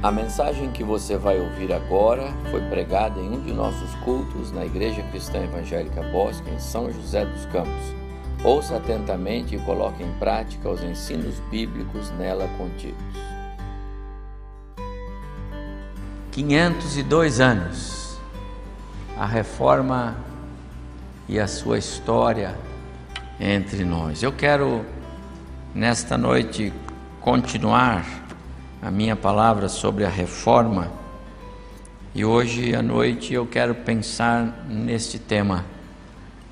A mensagem que você vai ouvir agora foi pregada em um de nossos cultos na Igreja Cristã Evangélica Bosque, em São José dos Campos. Ouça atentamente e coloque em prática os ensinos bíblicos nela contidos. 502 anos, a reforma e a sua história entre nós. Eu quero, nesta noite, continuar a minha palavra sobre a reforma e hoje à noite eu quero pensar neste tema: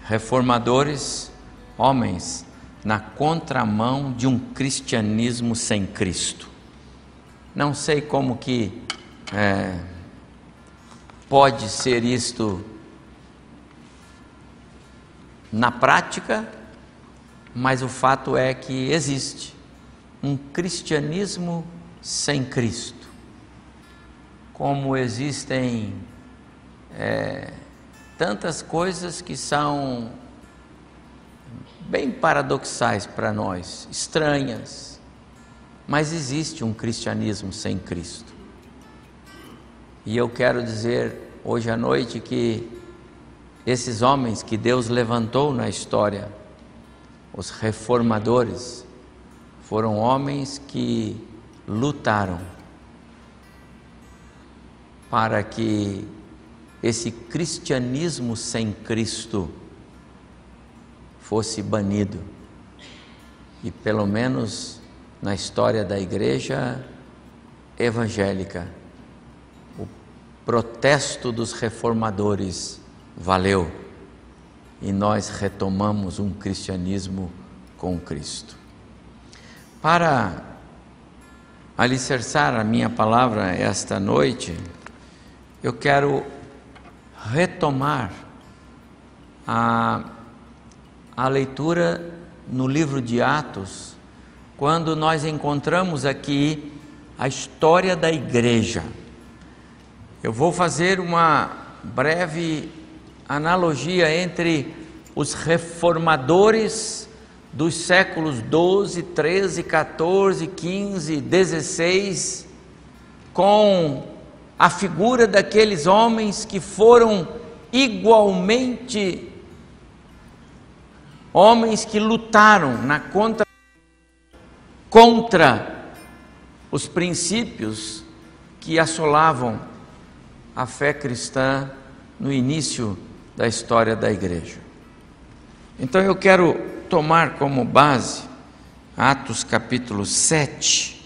reformadores, homens na contramão de um cristianismo sem Cristo. Não sei como que é, pode ser isto na prática, mas o fato é que existe um cristianismo sem Cristo. Como existem é, tantas coisas que são bem paradoxais para nós, estranhas, mas existe um cristianismo sem Cristo. E eu quero dizer hoje à noite que esses homens que Deus levantou na história, os reformadores, foram homens que lutaram para que esse cristianismo sem Cristo fosse banido. E pelo menos na história da igreja evangélica, o protesto dos reformadores valeu e nós retomamos um cristianismo com Cristo. Para alicerçar a minha palavra esta noite, eu quero retomar a, a leitura no livro de Atos, quando nós encontramos aqui a história da igreja. Eu vou fazer uma breve analogia entre os reformadores dos séculos 12, 13, 14, 15, 16, com a figura daqueles homens que foram igualmente homens que lutaram na contra contra os princípios que assolavam a fé cristã no início da história da igreja. Então eu quero tomar como base Atos capítulo 7,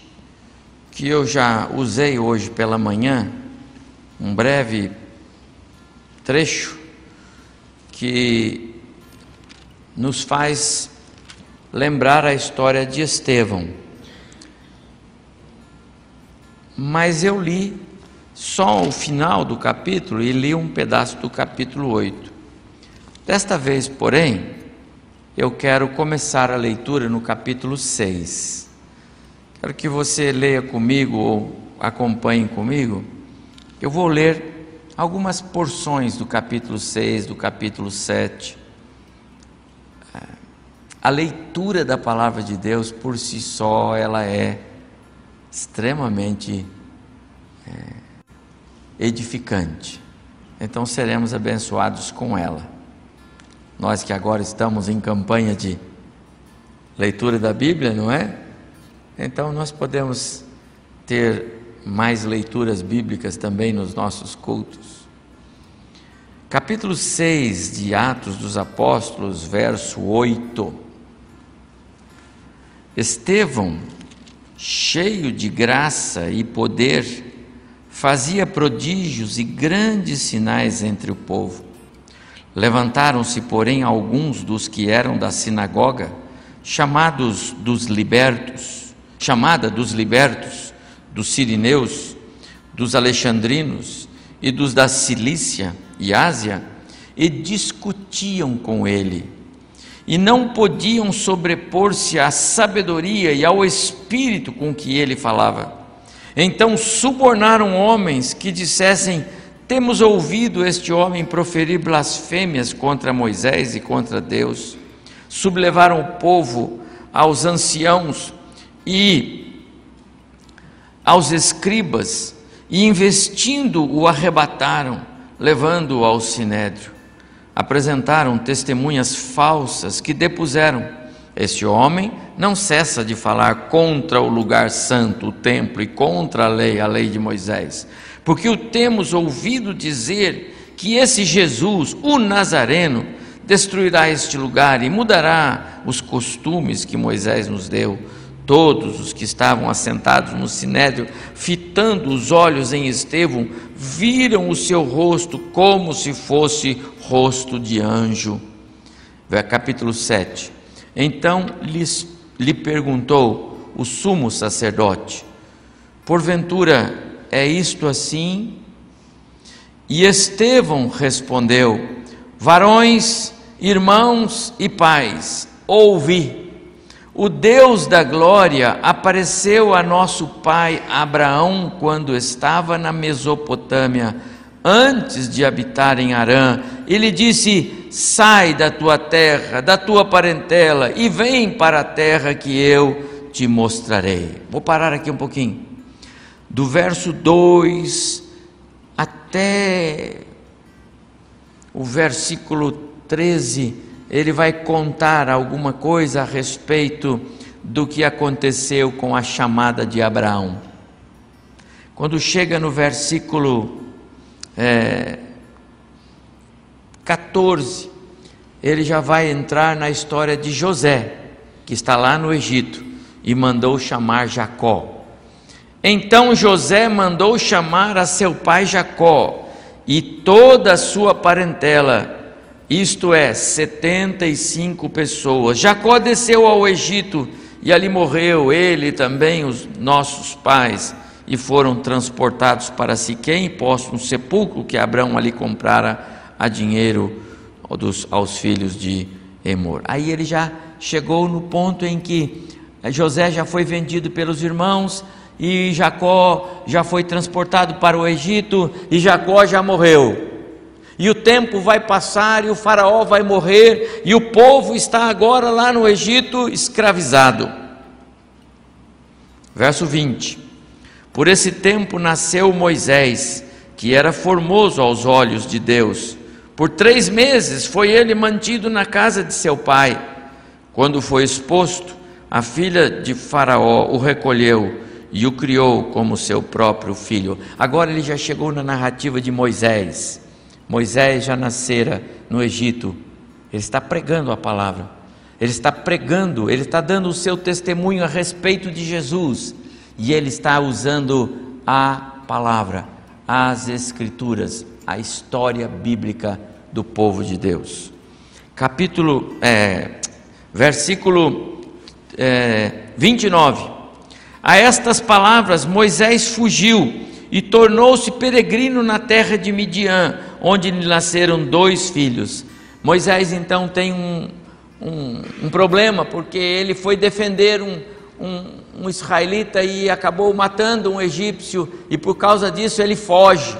que eu já usei hoje pela manhã, um breve trecho que nos faz lembrar a história de Estevão. Mas eu li só o final do capítulo e li um pedaço do capítulo 8. Desta vez, porém, eu quero começar a leitura no capítulo 6. Quero que você leia comigo ou acompanhe comigo. Eu vou ler algumas porções do capítulo 6, do capítulo 7. A leitura da palavra de Deus por si só, ela é extremamente é, edificante. Então seremos abençoados com ela nós que agora estamos em campanha de leitura da Bíblia, não é? Então nós podemos ter mais leituras bíblicas também nos nossos cultos. Capítulo 6 de Atos dos Apóstolos, verso 8. Estevão, cheio de graça e poder, fazia prodígios e grandes sinais entre o povo. Levantaram-se, porém, alguns dos que eram da sinagoga, chamados dos libertos, chamada dos libertos, dos sirineus, dos alexandrinos e dos da Cilícia e Ásia, e discutiam com ele. E não podiam sobrepor-se à sabedoria e ao espírito com que ele falava. Então subornaram homens que dissessem: temos ouvido este homem proferir blasfêmias contra Moisés e contra Deus, sublevaram o povo aos anciãos e aos escribas e, investindo, o arrebataram, levando-o ao sinédrio. Apresentaram testemunhas falsas que depuseram: Este homem não cessa de falar contra o lugar santo, o templo, e contra a lei, a lei de Moisés, porque o temos ouvido dizer que esse Jesus, o Nazareno, destruirá este lugar e mudará os costumes que Moisés nos deu. Todos os que estavam assentados no sinédrio, fitando os olhos em Estevão, viram o seu rosto como se fosse rosto de anjo. Capítulo 7. Então lhes, lhe perguntou o sumo sacerdote: Porventura é isto assim? E Estevão respondeu: Varões, irmãos e pais, ouvi. O Deus da glória apareceu a nosso pai Abraão quando estava na Mesopotâmia, antes de habitar em Harã. Ele disse: Sai da tua terra, da tua parentela e vem para a terra que eu te mostrarei. Vou parar aqui um pouquinho. Do verso 2 até o versículo 13 ele vai contar alguma coisa a respeito do que aconteceu com a chamada de Abraão. Quando chega no versículo é, 14, ele já vai entrar na história de José, que está lá no Egito e mandou chamar Jacó. Então José mandou chamar a seu pai Jacó e toda a sua parentela isto é, 75 pessoas. Jacó desceu ao Egito e ali morreu ele também os nossos pais e foram transportados para Siquém postos no sepulcro que Abraão ali comprara a dinheiro dos, aos filhos de Emor. Aí ele já chegou no ponto em que José já foi vendido pelos irmãos e Jacó já foi transportado para o Egito e Jacó já morreu e o tempo vai passar e o Faraó vai morrer, e o povo está agora lá no Egito escravizado. Verso 20: Por esse tempo nasceu Moisés, que era formoso aos olhos de Deus. Por três meses foi ele mantido na casa de seu pai. Quando foi exposto, a filha de Faraó o recolheu e o criou como seu próprio filho. Agora ele já chegou na narrativa de Moisés. Moisés já nascera no Egito, ele está pregando a palavra, ele está pregando, ele está dando o seu testemunho a respeito de Jesus, e ele está usando a palavra, as Escrituras, a história bíblica do povo de Deus. Capítulo, é, versículo é, 29. A estas palavras Moisés fugiu e tornou-se peregrino na terra de Midian onde lhe nasceram dois filhos. Moisés então tem um, um, um problema, porque ele foi defender um, um, um israelita e acabou matando um egípcio, e por causa disso ele foge.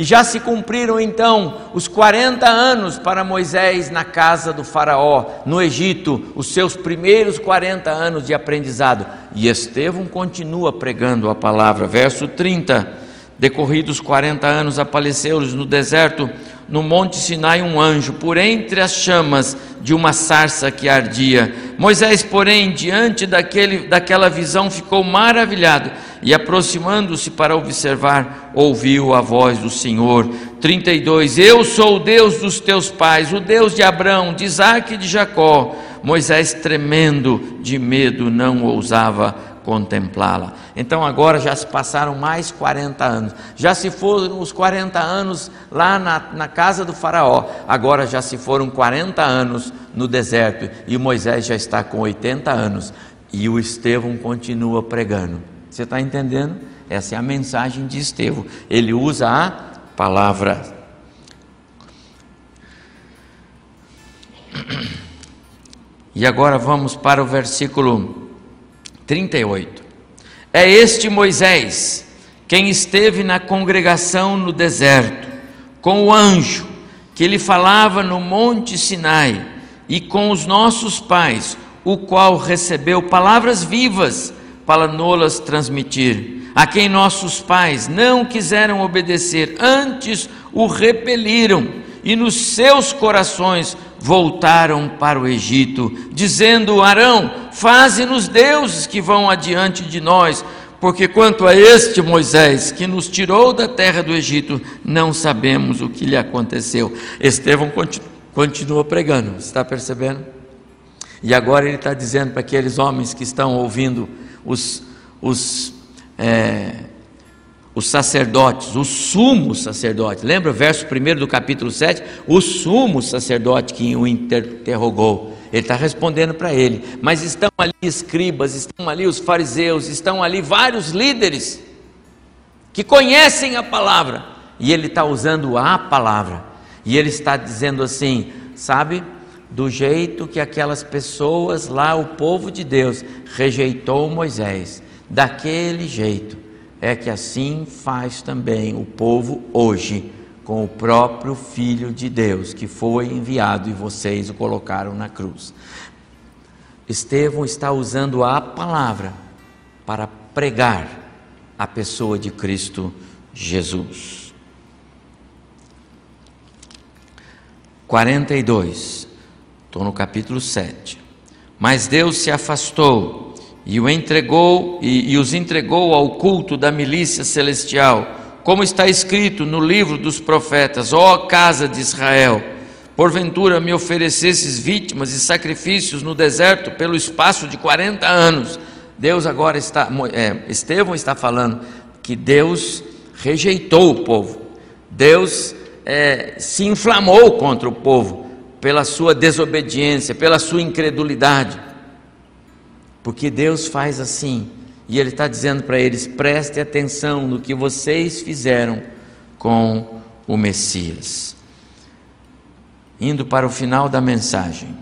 E já se cumpriram então os 40 anos para Moisés na casa do Faraó, no Egito, os seus primeiros 40 anos de aprendizado. E Estevão continua pregando a palavra. Verso 30. Decorridos 40 anos, apareceu-lhes no deserto, no monte Sinai, um anjo, por entre as chamas de uma sarça que ardia. Moisés, porém, diante daquele, daquela visão, ficou maravilhado e, aproximando-se para observar, ouviu a voz do Senhor. 32: Eu sou o Deus dos teus pais, o Deus de Abraão, de Isaac e de Jacó. Moisés, tremendo de medo, não ousava contemplá-la. Então agora já se passaram mais 40 anos, já se foram os 40 anos lá na, na casa do Faraó, agora já se foram 40 anos no deserto e Moisés já está com 80 anos e o Estevão continua pregando. Você está entendendo? Essa é a mensagem de Estevão. Ele usa a palavra. E agora vamos para o versículo 38. É este Moisés, quem esteve na congregação no deserto, com o anjo que lhe falava no monte Sinai, e com os nossos pais, o qual recebeu palavras vivas para nolas transmitir. a quem nossos pais não quiseram obedecer, antes o repeliram e nos seus corações voltaram para o Egito, dizendo: Arão, faze-nos deuses que vão adiante de nós, porque quanto a este Moisés que nos tirou da terra do Egito, não sabemos o que lhe aconteceu. Estevão continua pregando, está percebendo? E agora ele está dizendo para aqueles homens que estão ouvindo os, os é, os sacerdotes, o sumo sacerdote, lembra o verso 1 do capítulo 7? O sumo sacerdote que o interrogou, ele está respondendo para ele, mas estão ali escribas, estão ali os fariseus, estão ali vários líderes que conhecem a palavra, e ele está usando a palavra, e ele está dizendo assim, sabe, do jeito que aquelas pessoas lá, o povo de Deus, rejeitou Moisés, daquele jeito é que assim faz também o povo hoje com o próprio Filho de Deus que foi enviado e vocês o colocaram na cruz. Estevão está usando a palavra para pregar a pessoa de Cristo Jesus. 42, estou no capítulo 7. Mas Deus se afastou e o entregou e, e os entregou ao culto da milícia celestial, como está escrito no livro dos profetas: Ó casa de Israel, porventura me oferecesses vítimas e sacrifícios no deserto pelo espaço de 40 anos. Deus agora está, é, Estevão está falando que Deus rejeitou o povo, Deus é, se inflamou contra o povo pela sua desobediência, pela sua incredulidade. Porque Deus faz assim, e Ele está dizendo para eles: preste atenção no que vocês fizeram com o Messias. Indo para o final da mensagem,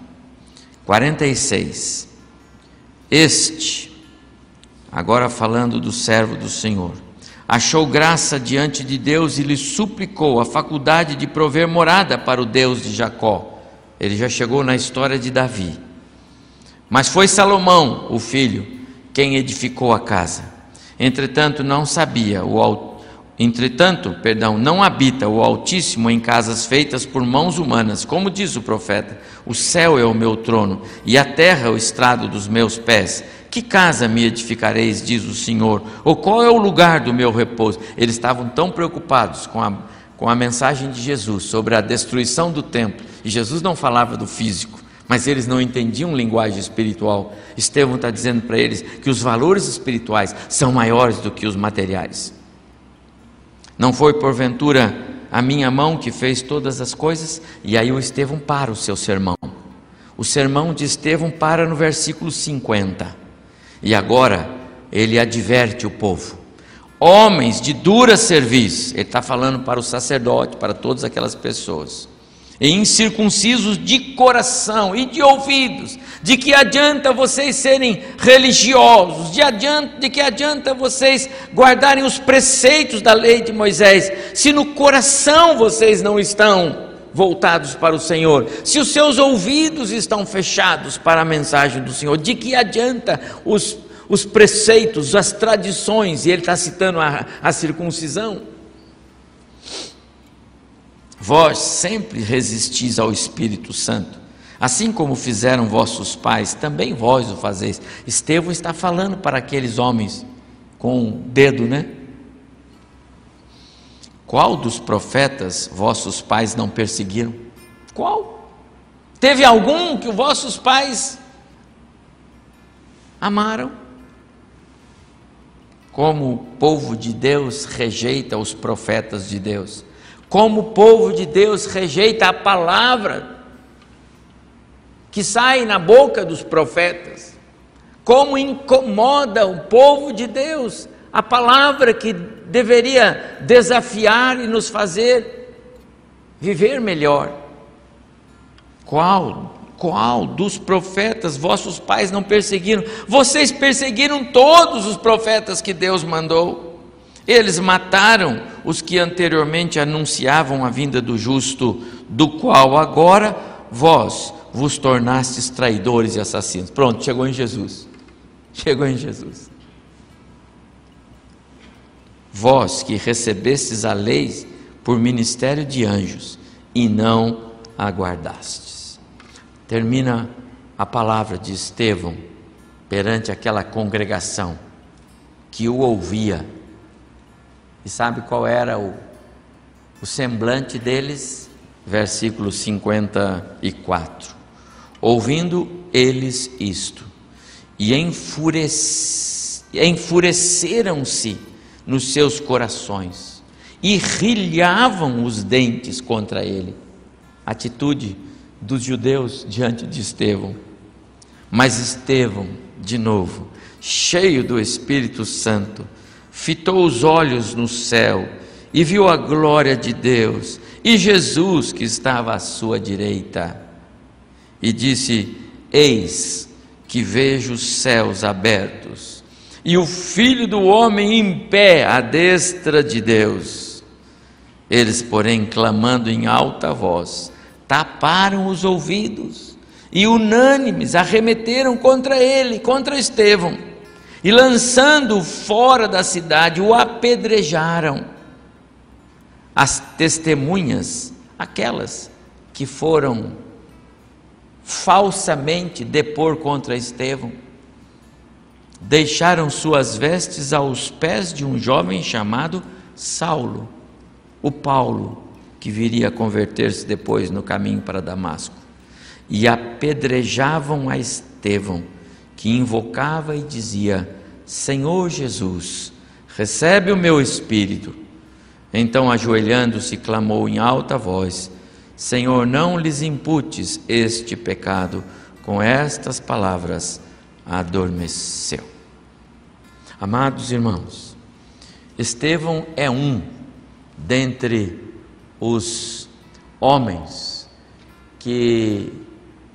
46. Este, agora falando do servo do Senhor, achou graça diante de Deus e lhe suplicou a faculdade de prover morada para o Deus de Jacó. Ele já chegou na história de Davi. Mas foi Salomão, o filho, quem edificou a casa. Entretanto, não sabia o Entretanto, perdão, não habita o Altíssimo em casas feitas por mãos humanas, como diz o profeta: O céu é o meu trono e a terra é o estrado dos meus pés. Que casa me edificareis, diz o Senhor? Ou qual é o lugar do meu repouso? Eles estavam tão preocupados com a, com a mensagem de Jesus sobre a destruição do templo, e Jesus não falava do físico, mas eles não entendiam linguagem espiritual. Estevão está dizendo para eles que os valores espirituais são maiores do que os materiais. Não foi porventura a minha mão que fez todas as coisas? E aí o Estevão para o seu sermão. O sermão de Estevão para no versículo 50. E agora ele adverte o povo. Homens de dura serviço, ele está falando para o sacerdote, para todas aquelas pessoas e incircuncisos de coração e de ouvidos, de que adianta vocês serem religiosos, de, adianta, de que adianta vocês guardarem os preceitos da lei de Moisés, se no coração vocês não estão voltados para o Senhor, se os seus ouvidos estão fechados para a mensagem do Senhor, de que adianta os, os preceitos, as tradições, e ele está citando a, a circuncisão? Vós sempre resistis ao Espírito Santo, assim como fizeram vossos pais, também vós o fazeis. Estevão está falando para aqueles homens com o dedo, né? Qual dos profetas vossos pais não perseguiram? Qual? Teve algum que os vossos pais amaram? Como o povo de Deus rejeita os profetas de Deus como o povo de Deus rejeita a palavra que sai na boca dos profetas, como incomoda o povo de Deus a palavra que deveria desafiar e nos fazer viver melhor. Qual? Qual dos profetas vossos pais não perseguiram? Vocês perseguiram todos os profetas que Deus mandou. Eles mataram os que anteriormente anunciavam a vinda do justo, do qual agora vós vos tornastes traidores e assassinos. Pronto, chegou em Jesus. Chegou em Jesus. vós que recebestes a lei por ministério de anjos e não aguardastes. Termina a palavra de Estevão perante aquela congregação que o ouvia. E sabe qual era o, o semblante deles? Versículo 54. Ouvindo eles isto, e enfureceram-se nos seus corações, e rilhavam os dentes contra ele. Atitude dos judeus diante de Estevão. Mas Estevão, de novo, cheio do Espírito Santo, fitou os olhos no céu e viu a glória de Deus e Jesus que estava à sua direita. E disse: Eis que vejo os céus abertos e o Filho do Homem em pé à destra de Deus. Eles, porém, clamando em alta voz, taparam os ouvidos e, unânimes, arremeteram contra ele, contra Estevão, e lançando-o fora da cidade, o apedrejaram. As testemunhas, aquelas que foram falsamente depor contra Estevão, deixaram suas vestes aos pés de um jovem chamado Saulo, o Paulo, que viria a converter-se depois no caminho para Damasco, e apedrejavam a Estevão, que invocava e dizia: Senhor Jesus, recebe o meu espírito. Então, ajoelhando-se, clamou em alta voz: Senhor, não lhes imputes este pecado. Com estas palavras, adormeceu. Amados irmãos, Estevão é um dentre os homens que,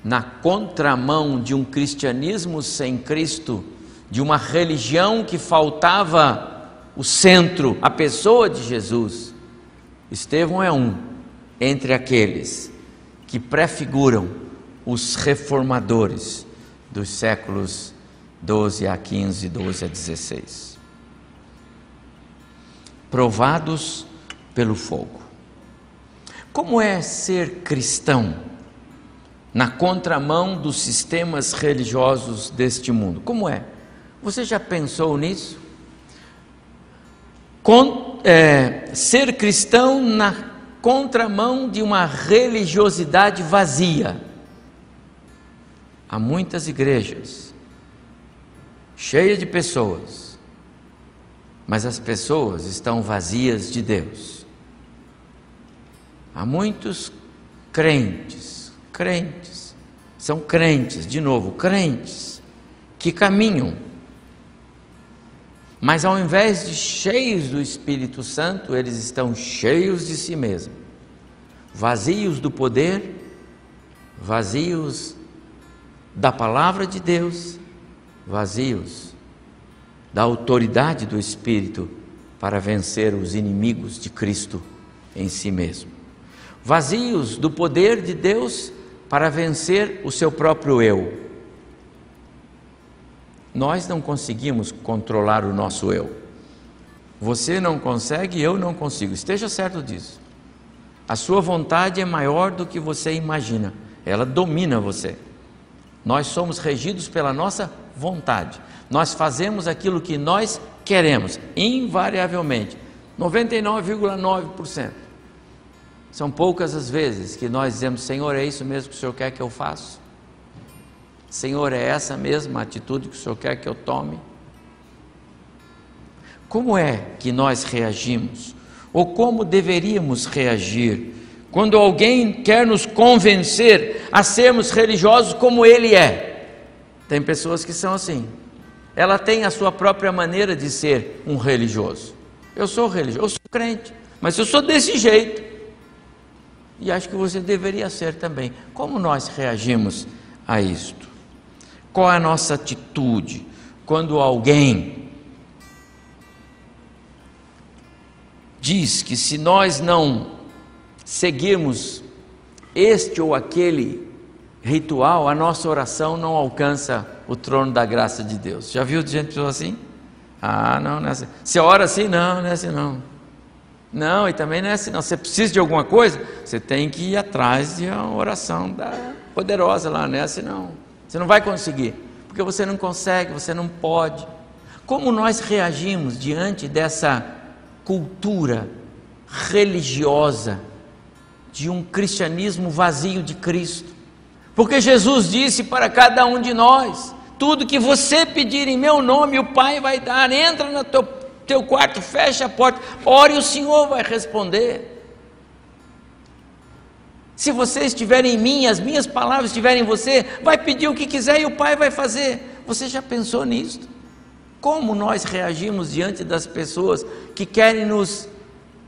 na contramão de um cristianismo sem Cristo, de uma religião que faltava o centro, a pessoa de Jesus, Estevão é um entre aqueles que prefiguram os reformadores dos séculos 12 a 15, 12 a 16. Provados pelo fogo. Como é ser cristão na contramão dos sistemas religiosos deste mundo? Como é? Você já pensou nisso? Com, é, ser cristão na contramão de uma religiosidade vazia. Há muitas igrejas cheias de pessoas, mas as pessoas estão vazias de Deus. Há muitos crentes, crentes, são crentes, de novo, crentes, que caminham, mas ao invés de cheios do Espírito Santo, eles estão cheios de si mesmos, vazios do poder, vazios da palavra de Deus, vazios da autoridade do Espírito para vencer os inimigos de Cristo em si mesmo. Vazios do poder de Deus para vencer o seu próprio eu. Nós não conseguimos controlar o nosso eu. Você não consegue, eu não consigo. Esteja certo disso. A sua vontade é maior do que você imagina. Ela domina você. Nós somos regidos pela nossa vontade. Nós fazemos aquilo que nós queremos, invariavelmente. 99,9%. São poucas as vezes que nós dizemos: Senhor, é isso mesmo que o Senhor quer que eu faça? Senhor, é essa mesma atitude que o Senhor quer que eu tome? Como é que nós reagimos? Ou como deveríamos reagir quando alguém quer nos convencer a sermos religiosos como ele é? Tem pessoas que são assim. Ela tem a sua própria maneira de ser um religioso. Eu sou religioso, eu sou crente, mas eu sou desse jeito e acho que você deveria ser também. Como nós reagimos a isto? Qual é a nossa atitude quando alguém diz que se nós não seguirmos este ou aquele ritual, a nossa oração não alcança o trono da graça de Deus? Já viu gente assim? Ah, não, não é assim. Você ora assim? Não, não é assim não. Não, e também não é assim não. Você precisa de alguma coisa? Você tem que ir atrás de uma oração da poderosa lá, não é assim não. Você não vai conseguir, porque você não consegue, você não pode. Como nós reagimos diante dessa cultura religiosa de um cristianismo vazio de Cristo? Porque Jesus disse para cada um de nós: tudo que você pedir em meu nome, o Pai vai dar. Entra no teu, teu quarto, fecha a porta, ore o Senhor vai responder. Se você estiver em mim, as minhas palavras estiverem em você, vai pedir o que quiser e o Pai vai fazer. Você já pensou nisso? Como nós reagimos diante das pessoas que querem nos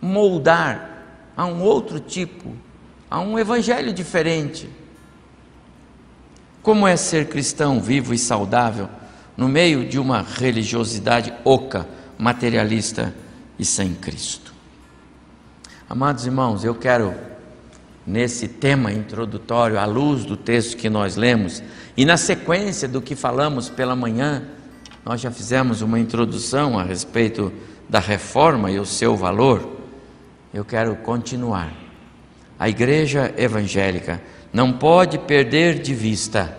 moldar a um outro tipo, a um evangelho diferente? Como é ser cristão vivo e saudável no meio de uma religiosidade oca, materialista e sem Cristo? Amados irmãos, eu quero, nesse tema introdutório, à luz do texto que nós lemos, e na sequência do que falamos pela manhã, nós já fizemos uma introdução a respeito da reforma e o seu valor. Eu quero continuar. A igreja evangélica não pode perder de vista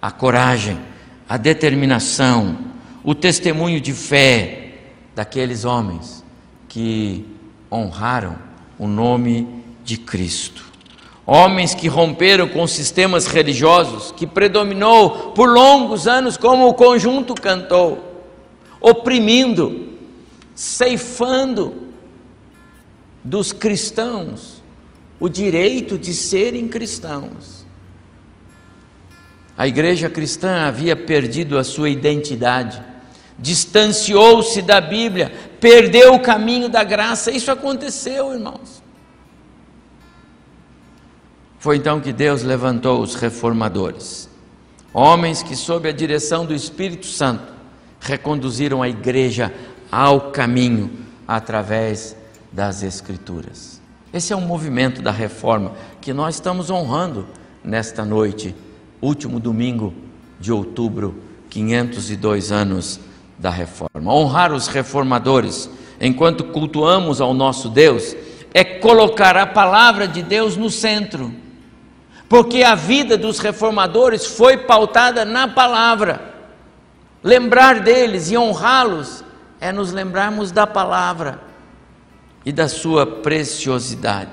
a coragem, a determinação, o testemunho de fé daqueles homens que honraram o nome de Cristo. Homens que romperam com sistemas religiosos que predominou por longos anos, como o conjunto cantou, oprimindo, ceifando dos cristãos o direito de serem cristãos. A igreja cristã havia perdido a sua identidade, distanciou-se da Bíblia, perdeu o caminho da graça. Isso aconteceu, irmãos. Foi então que Deus levantou os reformadores, homens que, sob a direção do Espírito Santo, reconduziram a igreja ao caminho através das Escrituras. Esse é um movimento da reforma que nós estamos honrando nesta noite, último domingo de outubro, 502 anos da reforma. Honrar os reformadores enquanto cultuamos ao nosso Deus é colocar a palavra de Deus no centro, porque a vida dos reformadores foi pautada na palavra. Lembrar deles e honrá-los é nos lembrarmos da palavra e da sua preciosidade.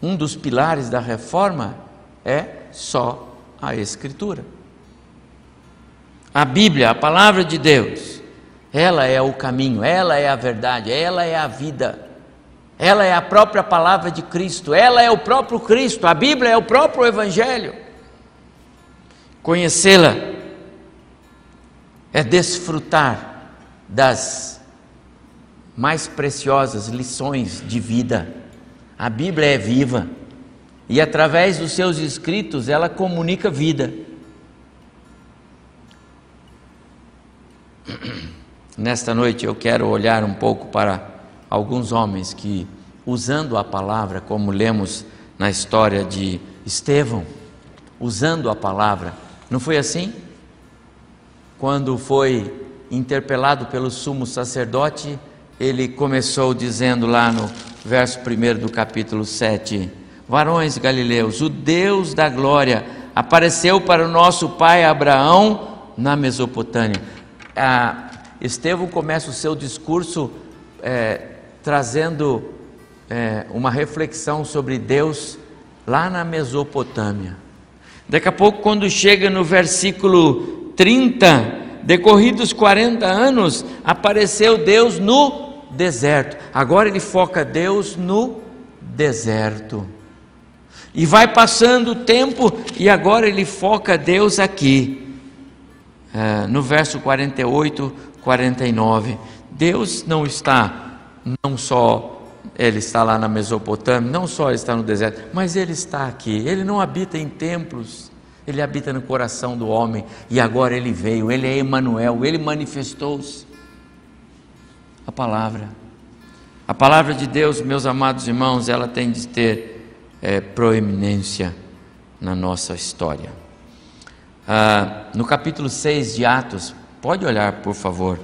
Um dos pilares da reforma é só a Escritura. A Bíblia, a palavra de Deus, ela é o caminho, ela é a verdade, ela é a vida, ela é a própria palavra de Cristo, ela é o próprio Cristo, a Bíblia é o próprio Evangelho. Conhecê-la é desfrutar das mais preciosas lições de vida. A Bíblia é viva e através dos seus escritos ela comunica vida. Nesta noite eu quero olhar um pouco para alguns homens que, usando a palavra, como lemos na história de Estevão, usando a palavra, não foi assim? Quando foi interpelado pelo sumo sacerdote, ele começou dizendo lá no verso 1 do capítulo 7: Varões galileus, o Deus da glória apareceu para o nosso pai Abraão na Mesopotâmia. Ah, Estevão começa o seu discurso é, trazendo é, uma reflexão sobre Deus lá na Mesopotâmia. Daqui a pouco, quando chega no versículo 30, decorridos 40 anos, apareceu Deus no deserto. Agora ele foca Deus no deserto. E vai passando o tempo e agora ele foca Deus aqui. É, no verso 48, 49. Deus não está, não só ele está lá na Mesopotâmia, não só está no deserto, mas ele está aqui. Ele não habita em templos, ele habita no coração do homem. E agora ele veio, ele é Emanuel, ele manifestou-se a palavra. A palavra de Deus, meus amados irmãos, ela tem de ter é, proeminência na nossa história. Ah, no capítulo 6 de Atos, pode olhar, por favor.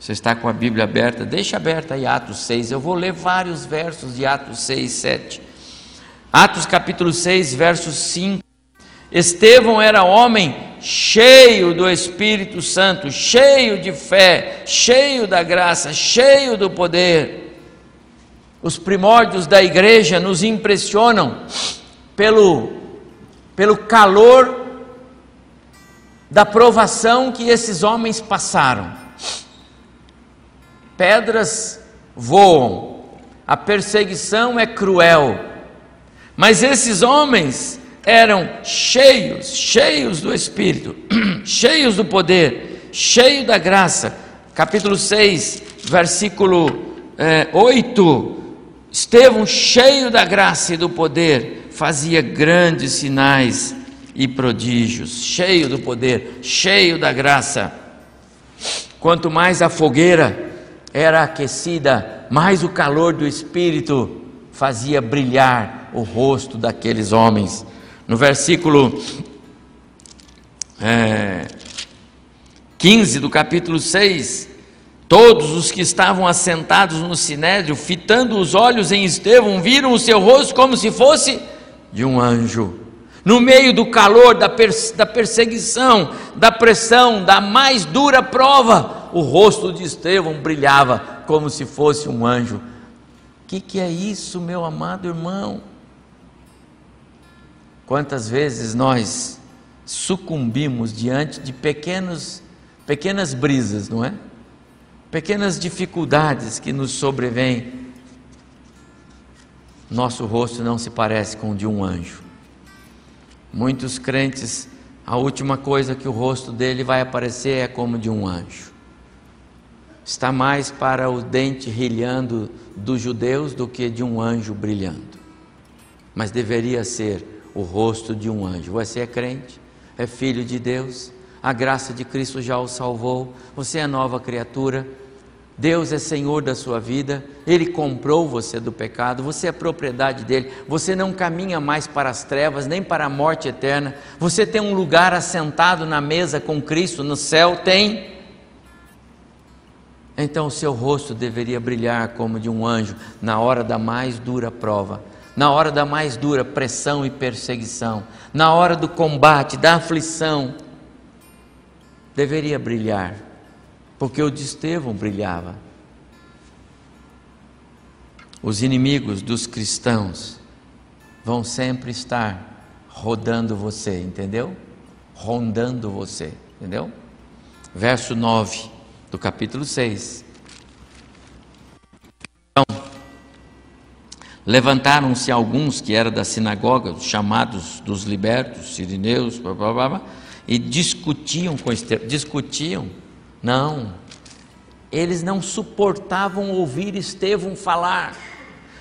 Você está com a Bíblia aberta? Deixa aberta aí Atos 6. Eu vou ler vários versos de Atos 6, 7. Atos capítulo 6, verso 5. Estevão era homem cheio do Espírito Santo, cheio de fé, cheio da graça, cheio do poder. Os primórdios da igreja nos impressionam pelo, pelo calor da provação que esses homens passaram. Pedras voam, a perseguição é cruel, mas esses homens eram cheios, cheios do Espírito, cheios do poder, cheios da graça. Capítulo 6, versículo é, 8. Estevão, cheio da graça e do poder, fazia grandes sinais e prodígios, cheio do poder, cheio da graça. Quanto mais a fogueira era aquecida, mais o calor do Espírito fazia brilhar o rosto daqueles homens. No versículo é, 15 do capítulo 6, todos os que estavam assentados no sinédrio, fitando os olhos em Estevão, viram o seu rosto como se fosse de um anjo no meio do calor, da, da perseguição, da pressão, da mais dura prova, o rosto de Estevão brilhava como se fosse um anjo. O que, que é isso, meu amado irmão? Quantas vezes nós sucumbimos diante de pequenos, pequenas brisas, não é? Pequenas dificuldades que nos sobrevêm. Nosso rosto não se parece com o de um anjo. Muitos crentes, a última coisa que o rosto dele vai aparecer é como de um anjo. Está mais para o dente rilhando dos judeus do que de um anjo brilhando. Mas deveria ser o rosto de um anjo. Você é crente, é filho de Deus, a graça de Cristo já o salvou, você é nova criatura Deus é Senhor da sua vida, Ele comprou você do pecado, você é propriedade dele, você não caminha mais para as trevas, nem para a morte eterna, você tem um lugar assentado na mesa com Cristo no céu? Tem. Então o seu rosto deveria brilhar como de um anjo na hora da mais dura prova, na hora da mais dura pressão e perseguição, na hora do combate, da aflição, deveria brilhar porque o de Estevão brilhava. Os inimigos dos cristãos vão sempre estar rodando você, entendeu? Rondando você, entendeu? Verso 9 do capítulo 6. Então, levantaram-se alguns que eram da sinagoga, chamados dos libertos, sirineus, blá, blá, blá, e discutiam com Estevão, discutiam não, eles não suportavam ouvir Estevão falar.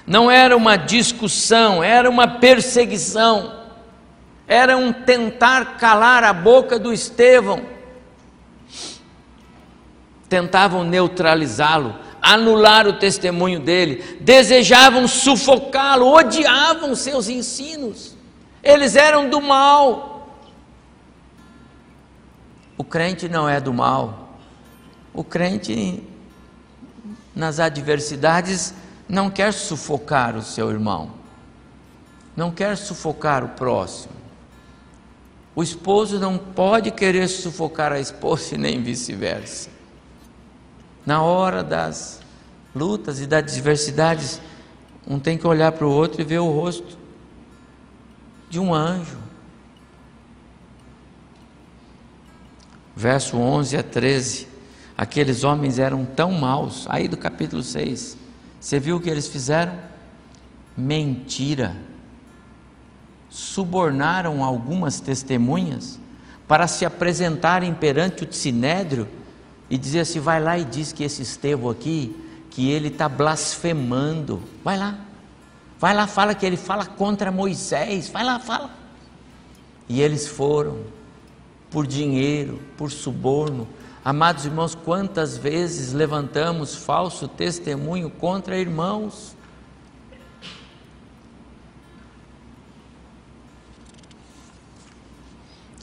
Não era uma discussão, era uma perseguição. Era um tentar calar a boca do Estevão. Tentavam neutralizá-lo, anular o testemunho dele, desejavam sufocá-lo, odiavam seus ensinos. Eles eram do mal. O crente não é do mal. O crente, nas adversidades, não quer sufocar o seu irmão, não quer sufocar o próximo. O esposo não pode querer sufocar a esposa e nem vice-versa. Na hora das lutas e das adversidades, um tem que olhar para o outro e ver o rosto de um anjo. Verso 11 a 13. Aqueles homens eram tão maus. Aí do capítulo 6, você viu o que eles fizeram? Mentira. Subornaram algumas testemunhas para se apresentarem perante o sinédrio e dizer assim: vai lá e diz que esse Estevão aqui, que ele está blasfemando. Vai lá, vai lá, fala que ele fala contra Moisés. Vai lá, fala. E eles foram, por dinheiro, por suborno, Amados irmãos, quantas vezes levantamos falso testemunho contra irmãos?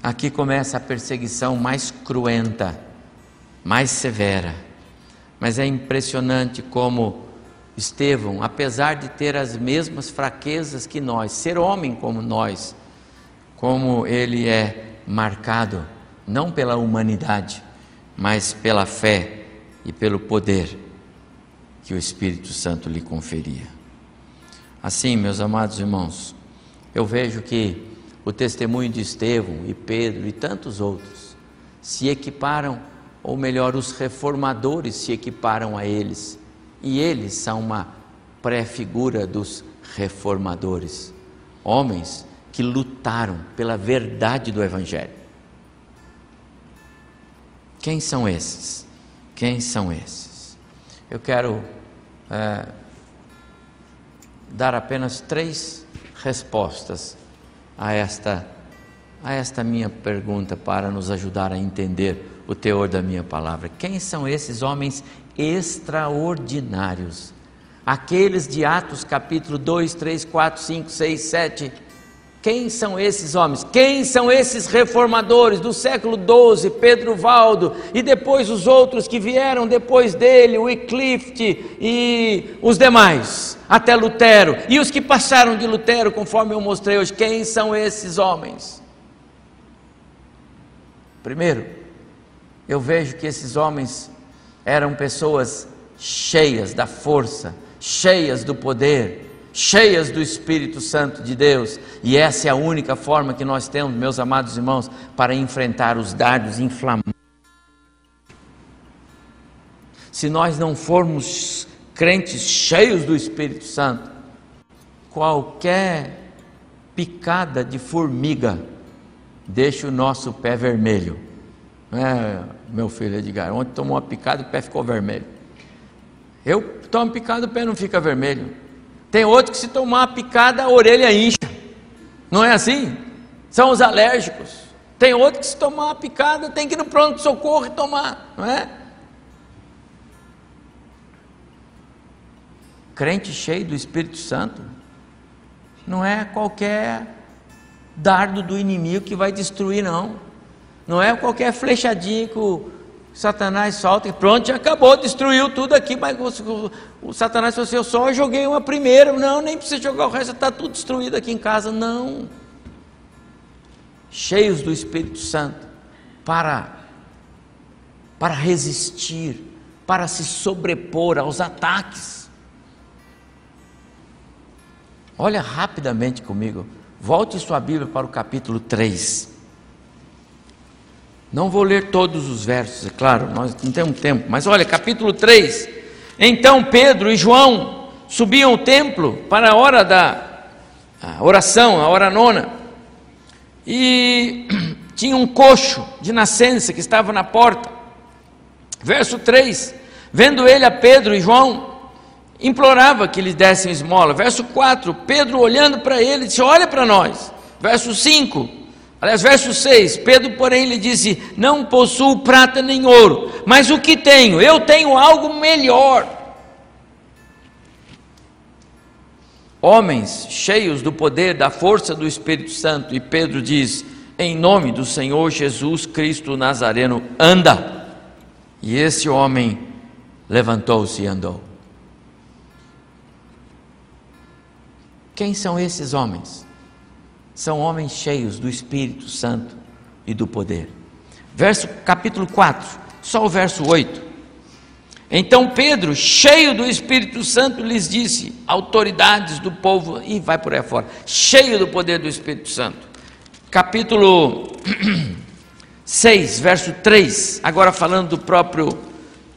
Aqui começa a perseguição mais cruenta, mais severa. Mas é impressionante como Estevão, apesar de ter as mesmas fraquezas que nós, ser homem como nós, como ele é marcado não pela humanidade, mas pela fé e pelo poder que o Espírito Santo lhe conferia. Assim, meus amados irmãos, eu vejo que o testemunho de Estevão e Pedro e tantos outros se equiparam ou melhor, os reformadores se equiparam a eles, e eles são uma pré-figura dos reformadores, homens que lutaram pela verdade do Evangelho. Quem são esses? Quem são esses? Eu quero é, dar apenas três respostas a esta, a esta minha pergunta para nos ajudar a entender o teor da minha palavra. Quem são esses homens extraordinários? Aqueles de Atos capítulo 2, 3, 4, 5, 6, 7. Quem são esses homens? Quem são esses reformadores do século 12, Pedro Valdo e depois os outros que vieram depois dele, Wycliffe e os demais, até Lutero, e os que passaram de Lutero, conforme eu mostrei hoje, quem são esses homens? Primeiro, eu vejo que esses homens eram pessoas cheias da força, cheias do poder, cheias do Espírito Santo de Deus, e essa é a única forma que nós temos, meus amados irmãos, para enfrentar os dardos inflamados. Se nós não formos crentes cheios do Espírito Santo, qualquer picada de formiga deixa o nosso pé vermelho. É, meu filho Edgar, ontem tomou uma picada e o pé ficou vermelho. Eu tomo picada, o pé não fica vermelho. Tem outro que se tomar uma picada, a orelha incha. Não é assim? São os alérgicos. Tem outro que se tomar uma picada, tem que ir no pronto-socorro e tomar, não é? Crente cheio do Espírito Santo, não é qualquer dardo do inimigo que vai destruir, não. Não é qualquer flechadinha que o Satanás solta e pronto, já acabou, destruiu tudo aqui, mas o, o, Satanás falou assim, eu só joguei uma primeira, não, nem precisa jogar o resto, está tudo destruído aqui em casa, não. Cheios do Espírito Santo para, para resistir, para se sobrepor aos ataques. Olha rapidamente comigo, volte sua Bíblia para o capítulo 3. Não vou ler todos os versos, é claro, nós não temos tempo, mas olha, capítulo 3. Então Pedro e João subiam ao templo para a hora da a oração, a hora nona, e tinha um coxo de nascença que estava na porta. Verso 3: Vendo ele a Pedro e João, implorava que lhes dessem esmola. Verso 4: Pedro olhando para ele disse: Olha para nós. Verso 5: Aliás, verso 6: Pedro, porém, lhe disse: Não possuo prata nem ouro, mas o que tenho? Eu tenho algo melhor. Homens cheios do poder, da força do Espírito Santo, e Pedro diz: Em nome do Senhor Jesus Cristo Nazareno, anda. E esse homem levantou-se e andou. Quem são esses homens? São homens cheios do Espírito Santo e do poder. Verso capítulo 4, só o verso 8. Então Pedro, cheio do Espírito Santo, lhes disse: autoridades do povo, e vai por aí fora, cheio do poder do Espírito Santo. Capítulo 6, verso 3, agora falando do próprio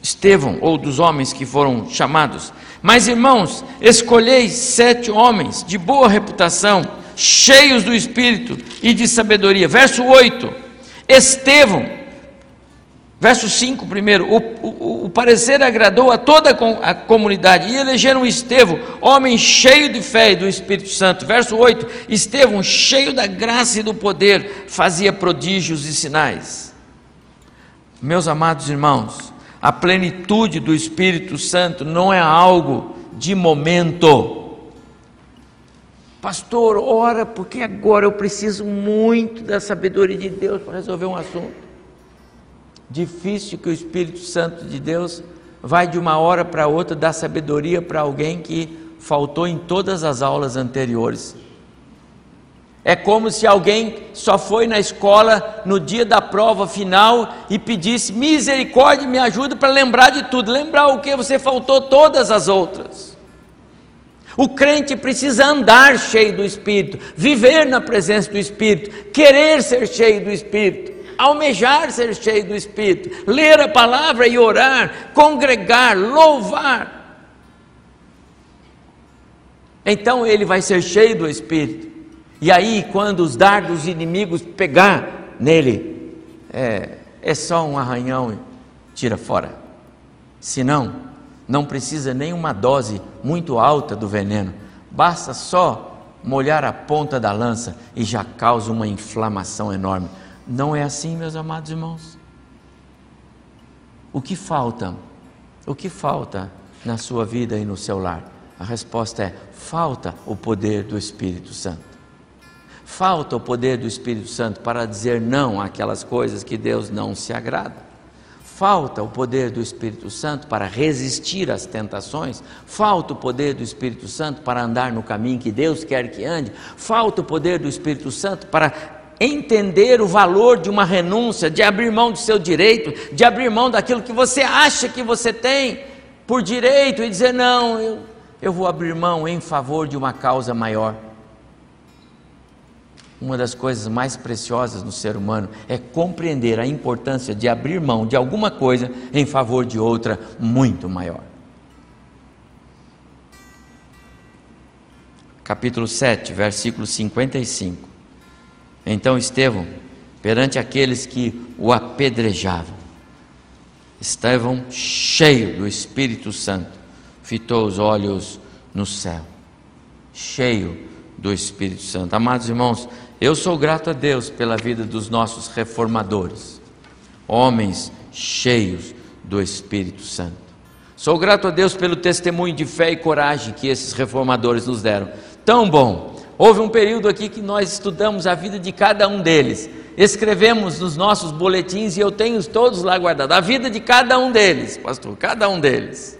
Estevão, ou dos homens que foram chamados. Mas irmãos, escolhei sete homens de boa reputação cheios do Espírito e de sabedoria. Verso 8: Estevão, verso 5 primeiro, o, o, o parecer agradou a toda a comunidade e elegeram Estevão, homem cheio de fé e do Espírito Santo. Verso 8: Estevão, cheio da graça e do poder, fazia prodígios e sinais. Meus amados irmãos, a plenitude do Espírito Santo não é algo de momento Pastor, ora, porque agora eu preciso muito da sabedoria de Deus para resolver um assunto. Difícil que o Espírito Santo de Deus vai de uma hora para outra dar sabedoria para alguém que faltou em todas as aulas anteriores. É como se alguém só foi na escola no dia da prova final e pedisse misericórdia, me ajuda para lembrar de tudo. Lembrar o que você faltou todas as outras. O crente precisa andar cheio do Espírito, viver na presença do Espírito, querer ser cheio do Espírito, almejar ser cheio do Espírito, ler a palavra e orar, congregar, louvar. Então ele vai ser cheio do Espírito. E aí, quando os dardos inimigos pegar nele, é, é só um arranhão e tira fora. Senão, não precisa nem uma dose muito alta do veneno, basta só molhar a ponta da lança e já causa uma inflamação enorme. Não é assim, meus amados irmãos? O que falta? O que falta na sua vida e no seu lar? A resposta é: falta o poder do Espírito Santo. Falta o poder do Espírito Santo para dizer não àquelas coisas que Deus não se agrada. Falta o poder do Espírito Santo para resistir às tentações. Falta o poder do Espírito Santo para andar no caminho que Deus quer que ande. Falta o poder do Espírito Santo para entender o valor de uma renúncia, de abrir mão do seu direito, de abrir mão daquilo que você acha que você tem por direito e dizer: não, eu, eu vou abrir mão em favor de uma causa maior uma das coisas mais preciosas no ser humano é compreender a importância de abrir mão de alguma coisa em favor de outra muito maior. Capítulo 7, versículo 55. Então Estevão, perante aqueles que o apedrejavam, Estevão, cheio do Espírito Santo, fitou os olhos no céu, cheio do Espírito Santo. Amados irmãos, eu sou grato a Deus pela vida dos nossos reformadores, homens cheios do Espírito Santo. Sou grato a Deus pelo testemunho de fé e coragem que esses reformadores nos deram. Tão bom. Houve um período aqui que nós estudamos a vida de cada um deles. Escrevemos nos nossos boletins e eu tenho todos lá guardados. A vida de cada um deles, pastor, cada um deles.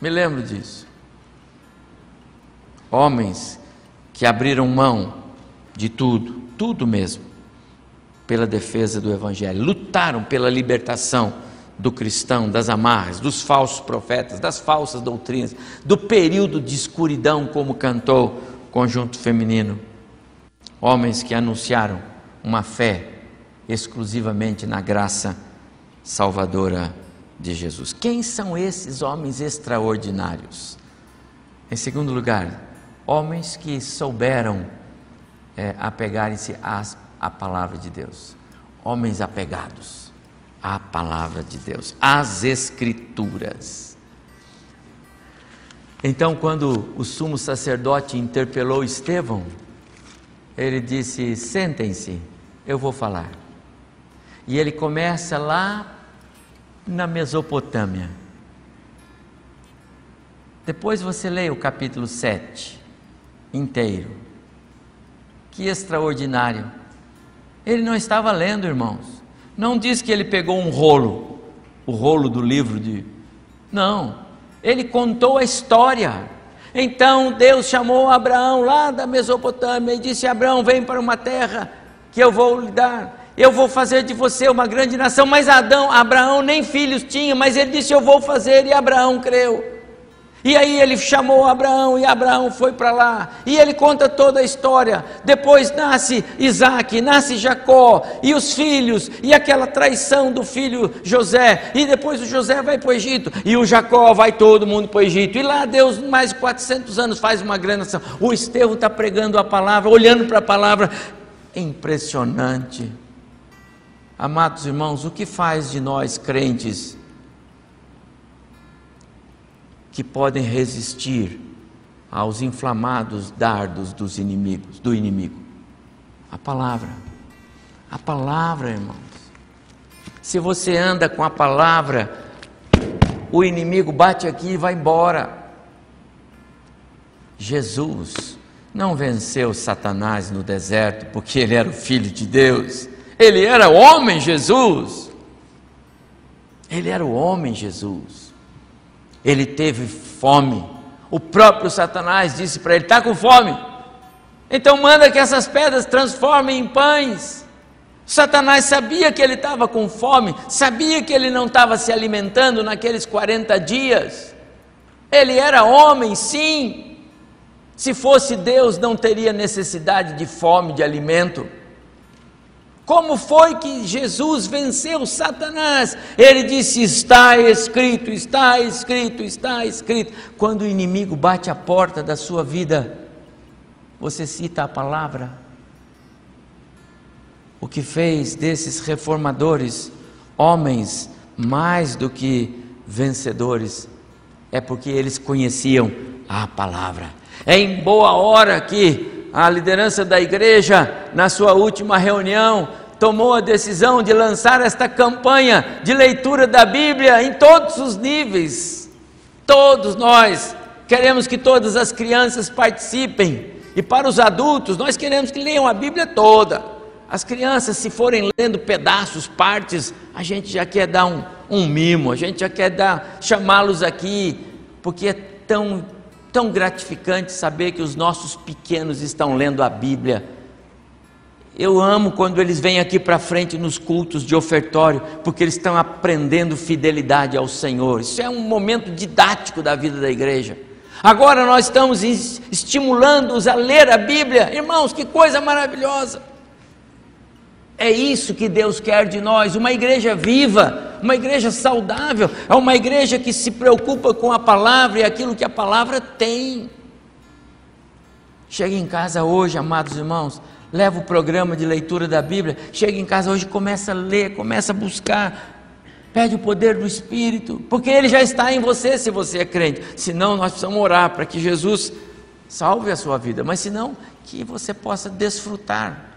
Me lembro disso. Homens que abriram mão de tudo, tudo mesmo, pela defesa do Evangelho. Lutaram pela libertação do cristão, das amarras, dos falsos profetas, das falsas doutrinas, do período de escuridão, como cantou o conjunto feminino. Homens que anunciaram uma fé exclusivamente na graça salvadora de Jesus. Quem são esses homens extraordinários? Em segundo lugar, homens que souberam é, apegarem-se à palavra de Deus. Homens apegados à palavra de Deus, às Escrituras. Então, quando o sumo sacerdote interpelou Estevão, ele disse: Sentem-se, eu vou falar. E ele começa lá na Mesopotâmia. Depois você lê o capítulo 7 inteiro. Que extraordinário. Ele não estava lendo, irmãos. Não diz que ele pegou um rolo, o rolo do livro de. Não. Ele contou a história. Então Deus chamou Abraão lá da Mesopotâmia e disse: Abraão, vem para uma terra que eu vou lhe dar. Eu vou fazer de você uma grande nação. Mas Adão, Abraão nem filhos tinha, mas ele disse: Eu vou fazer, e Abraão creu. E aí ele chamou Abraão e Abraão foi para lá. E ele conta toda a história. Depois nasce Isaac, nasce Jacó e os filhos, e aquela traição do filho José. E depois o José vai para o Egito, e o Jacó vai todo mundo para o Egito. E lá Deus, mais de 400 anos, faz uma grande nação. O Estevão está pregando a palavra, olhando para a palavra. Impressionante. Amados irmãos, o que faz de nós crentes? Que podem resistir aos inflamados dardos dos inimigos, do inimigo. A palavra. A palavra, irmãos. Se você anda com a palavra, o inimigo bate aqui e vai embora. Jesus não venceu Satanás no deserto porque ele era o filho de Deus. Ele era o homem Jesus. Ele era o homem Jesus. Ele teve fome. O próprio Satanás disse para ele: está com fome? Então manda que essas pedras transformem em pães. Satanás sabia que ele estava com fome, sabia que ele não estava se alimentando naqueles 40 dias. Ele era homem, sim. Se fosse Deus, não teria necessidade de fome, de alimento. Como foi que Jesus venceu Satanás? Ele disse: Está escrito, está escrito, está escrito. Quando o inimigo bate a porta da sua vida, você cita a palavra. O que fez desses reformadores homens mais do que vencedores é porque eles conheciam a palavra. É em boa hora que a liderança da igreja, na sua última reunião, tomou a decisão de lançar esta campanha de leitura da Bíblia em todos os níveis. Todos nós queremos que todas as crianças participem, e para os adultos, nós queremos que leiam a Bíblia toda. As crianças, se forem lendo pedaços, partes, a gente já quer dar um, um mimo, a gente já quer dar, chamá-los aqui, porque é tão tão gratificante saber que os nossos pequenos estão lendo a Bíblia. Eu amo quando eles vêm aqui para frente nos cultos de ofertório, porque eles estão aprendendo fidelidade ao Senhor. Isso é um momento didático da vida da igreja. Agora nós estamos estimulando-os a ler a Bíblia. Irmãos, que coisa maravilhosa! É isso que Deus quer de nós, uma igreja viva, uma igreja saudável, é uma igreja que se preocupa com a palavra e aquilo que a palavra tem. Chega em casa hoje, amados irmãos, leva o programa de leitura da Bíblia, chega em casa hoje, começa a ler, começa a buscar, pede o poder do Espírito, porque ele já está em você se você é crente. Senão, nós precisamos orar para que Jesus salve a sua vida, mas senão, que você possa desfrutar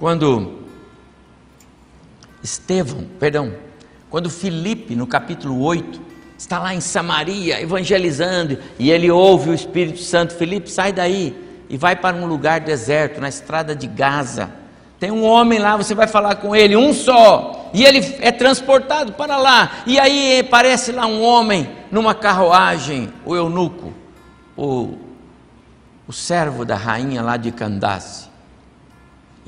quando Estevão, perdão, quando Filipe, no capítulo 8, está lá em Samaria evangelizando e ele ouve o Espírito Santo: Filipe, sai daí e vai para um lugar deserto, na estrada de Gaza. Tem um homem lá, você vai falar com ele, um só, e ele é transportado para lá. E aí aparece lá um homem numa carruagem, o eunuco, o, o servo da rainha lá de Candace.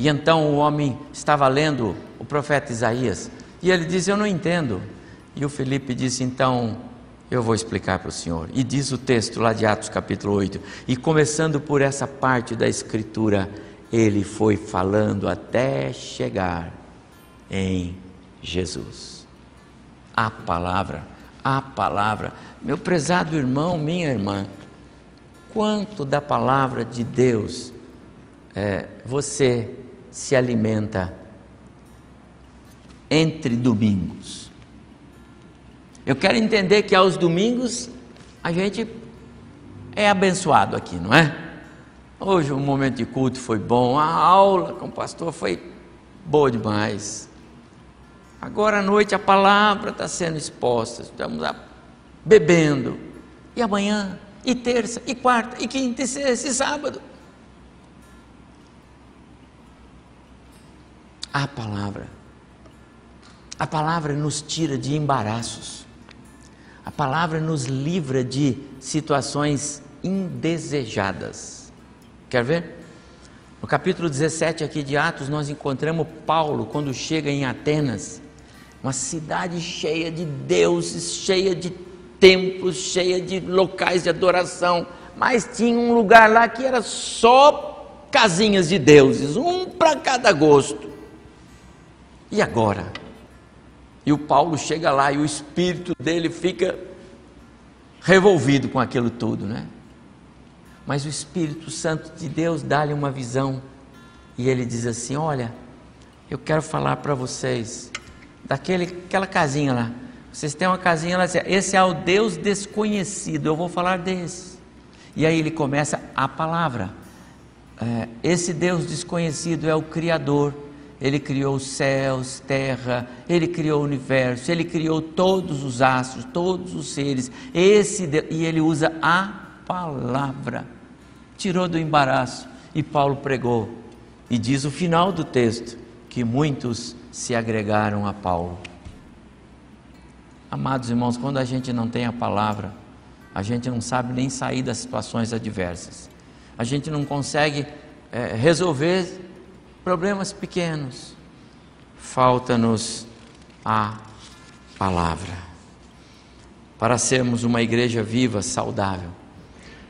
E então o homem estava lendo o profeta Isaías e ele diz: Eu não entendo. E o Felipe disse: Então eu vou explicar para o senhor. E diz o texto lá de Atos capítulo 8: E começando por essa parte da escritura, ele foi falando até chegar em Jesus. A palavra, a palavra. Meu prezado irmão, minha irmã, quanto da palavra de Deus é, você se alimenta entre domingos. Eu quero entender que aos domingos a gente é abençoado aqui, não é? Hoje o momento de culto foi bom, a aula com o pastor foi boa demais. Agora à noite a palavra está sendo exposta, estamos bebendo. E amanhã, e terça, e quarta, e quinta, e sexta, e sábado. A palavra. A palavra nos tira de embaraços. A palavra nos livra de situações indesejadas. Quer ver? No capítulo 17 aqui de Atos, nós encontramos Paulo quando chega em Atenas, uma cidade cheia de deuses, cheia de templos, cheia de locais de adoração, mas tinha um lugar lá que era só casinhas de deuses, um para cada gosto. E agora? E o Paulo chega lá e o espírito dele fica revolvido com aquilo tudo, né? Mas o Espírito Santo de Deus dá-lhe uma visão e ele diz assim: Olha, eu quero falar para vocês daquele aquela casinha lá. Vocês têm uma casinha lá, esse é o Deus desconhecido. Eu vou falar desse. E aí ele começa a palavra. É, esse Deus desconhecido é o Criador ele criou os céus, terra, ele criou o universo, ele criou todos os astros, todos os seres. Esse e ele usa a palavra. Tirou do embaraço e Paulo pregou. E diz o final do texto que muitos se agregaram a Paulo. Amados irmãos, quando a gente não tem a palavra, a gente não sabe nem sair das situações adversas, a gente não consegue é, resolver problemas pequenos. Falta-nos a palavra para sermos uma igreja viva, saudável,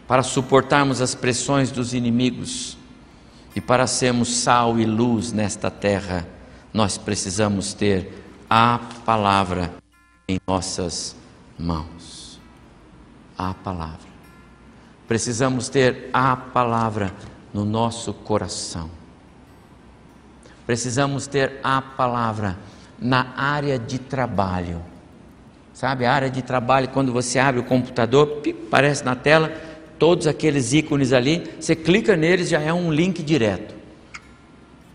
para suportarmos as pressões dos inimigos e para sermos sal e luz nesta terra, nós precisamos ter a palavra em nossas mãos. A palavra. Precisamos ter a palavra no nosso coração. Precisamos ter a palavra na área de trabalho. Sabe, a área de trabalho, quando você abre o computador, aparece na tela todos aqueles ícones ali, você clica neles já é um link direto.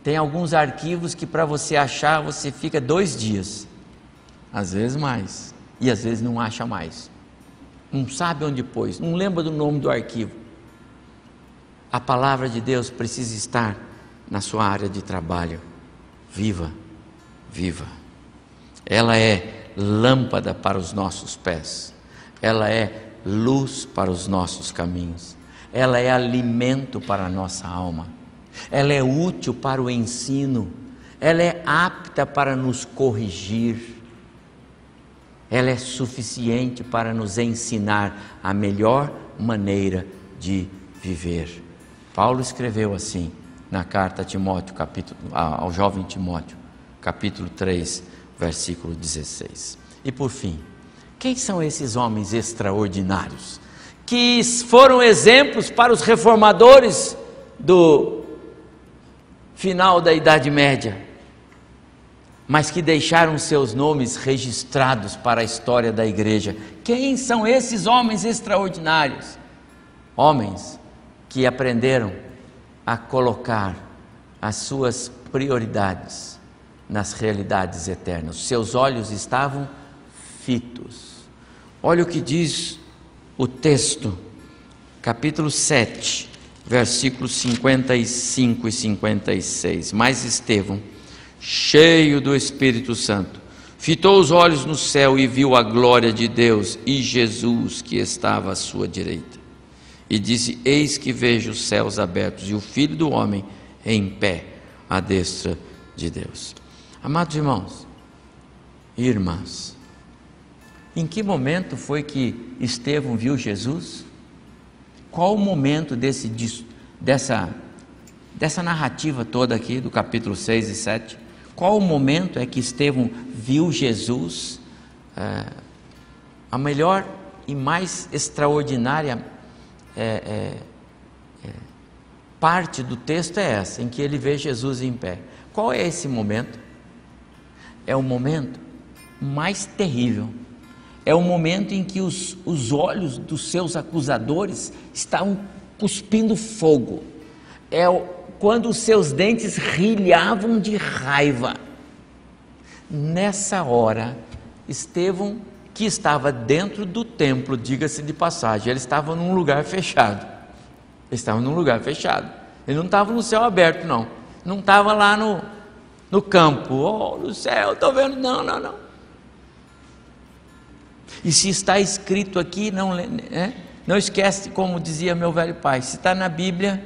Tem alguns arquivos que para você achar você fica dois dias, às vezes mais, e às vezes não acha mais. Não sabe onde pôs, não lembra do nome do arquivo. A palavra de Deus precisa estar na sua área de trabalho. Viva, viva. Ela é lâmpada para os nossos pés. Ela é luz para os nossos caminhos. Ela é alimento para a nossa alma ela é útil para o ensino, ela é apta para nos corrigir, ela é suficiente para nos ensinar a melhor maneira de viver. Paulo escreveu assim na carta a Timóteo, capítulo, ao jovem Timóteo, capítulo 3, versículo 16. E por fim, quem são esses homens extraordinários que foram exemplos para os reformadores do final da Idade Média, mas que deixaram seus nomes registrados para a história da igreja. Quem são esses homens extraordinários? Homens que aprenderam a colocar as suas prioridades nas realidades eternas. Seus olhos estavam fitos. Olha o que diz o texto, capítulo 7, versículos 55 e 56. Mas Estevão, cheio do Espírito Santo, fitou os olhos no céu e viu a glória de Deus e Jesus que estava à sua direita. E disse: Eis que vejo os céus abertos e o Filho do Homem em pé à destra de Deus. Amados irmãos e irmãs, em que momento foi que Estevão viu Jesus? Qual o momento desse, dessa, dessa narrativa toda aqui, do capítulo 6 e 7? Qual o momento é que Estevão viu Jesus? É, a melhor e mais extraordinária é, é, é, parte do texto é essa, em que ele vê Jesus em pé. Qual é esse momento? É o momento mais terrível é o momento em que os, os olhos dos seus acusadores estavam cuspindo fogo. É o, quando os seus dentes rilhavam de raiva. Nessa hora, Estevão, que estava dentro do templo, diga-se de passagem, ele estava num lugar fechado. Ele estava num lugar fechado. Ele não estava no céu aberto, não. Não estava lá no, no campo, oh, no céu, estou vendo. Não, não, não. E se está escrito aqui, não, é? não esquece, como dizia meu velho pai, se está na Bíblia,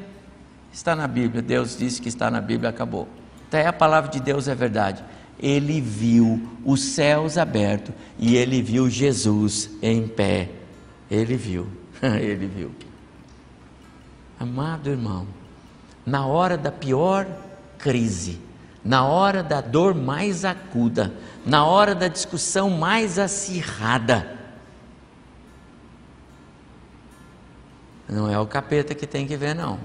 está na Bíblia. Deus disse que está na Bíblia, acabou. Até a palavra de Deus é verdade. Ele viu os céus abertos e ele viu Jesus em pé. Ele viu, ele viu. Amado irmão, na hora da pior crise, na hora da dor mais aguda, na hora da discussão mais acirrada. Não é o capeta que tem que ver, não.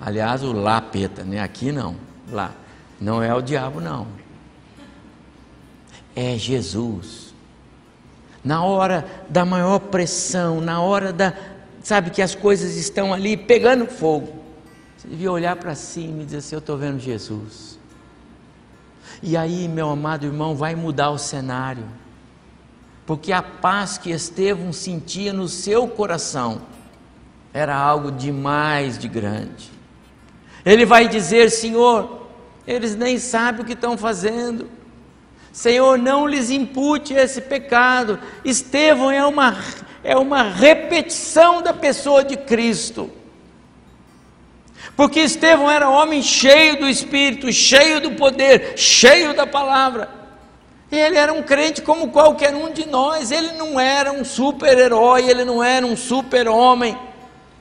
Aliás, o lapeta, né? Aqui não, lá. Não é o diabo, não. É Jesus. Na hora da maior pressão, na hora da. Sabe que as coisas estão ali pegando fogo. Você devia olhar para cima e dizer assim: Eu estou vendo Jesus. E aí, meu amado irmão, vai mudar o cenário, porque a paz que Estevão sentia no seu coração era algo demais de grande. Ele vai dizer: Senhor, eles nem sabem o que estão fazendo. Senhor, não lhes impute esse pecado. Estevão é uma, é uma repetição da pessoa de Cristo. Porque Estevão era homem cheio do Espírito, cheio do poder, cheio da palavra. Ele era um crente como qualquer um de nós. Ele não era um super-herói, ele não era um super-homem.